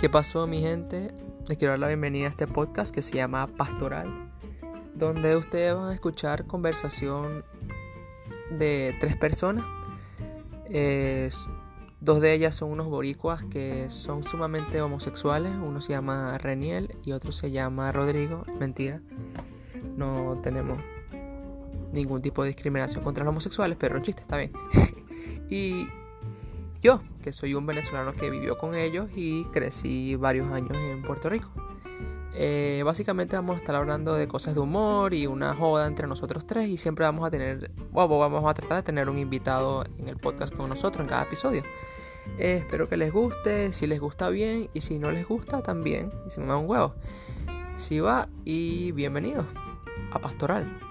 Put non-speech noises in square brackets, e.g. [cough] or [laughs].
¿Qué pasó mi gente? Les quiero dar la bienvenida a este podcast que se llama Pastoral, donde ustedes van a escuchar conversación de tres personas. dos de ellas son unos boricuas que son sumamente homosexuales. Uno se llama Reniel y otro se llama Rodrigo. Mentira, no tenemos ningún tipo de discriminación contra los homosexuales, pero el chiste está bien. [laughs] y yo, que soy un venezolano que vivió con ellos y crecí varios años en Puerto Rico. Eh, básicamente vamos a estar hablando de cosas de humor y una joda entre nosotros tres y siempre vamos a tener, vamos a tratar de tener un invitado en el podcast con nosotros en cada episodio. Eh, espero que les guste, si les gusta bien y si no les gusta también, y si me da un huevo. Si va y bienvenido a Pastoral.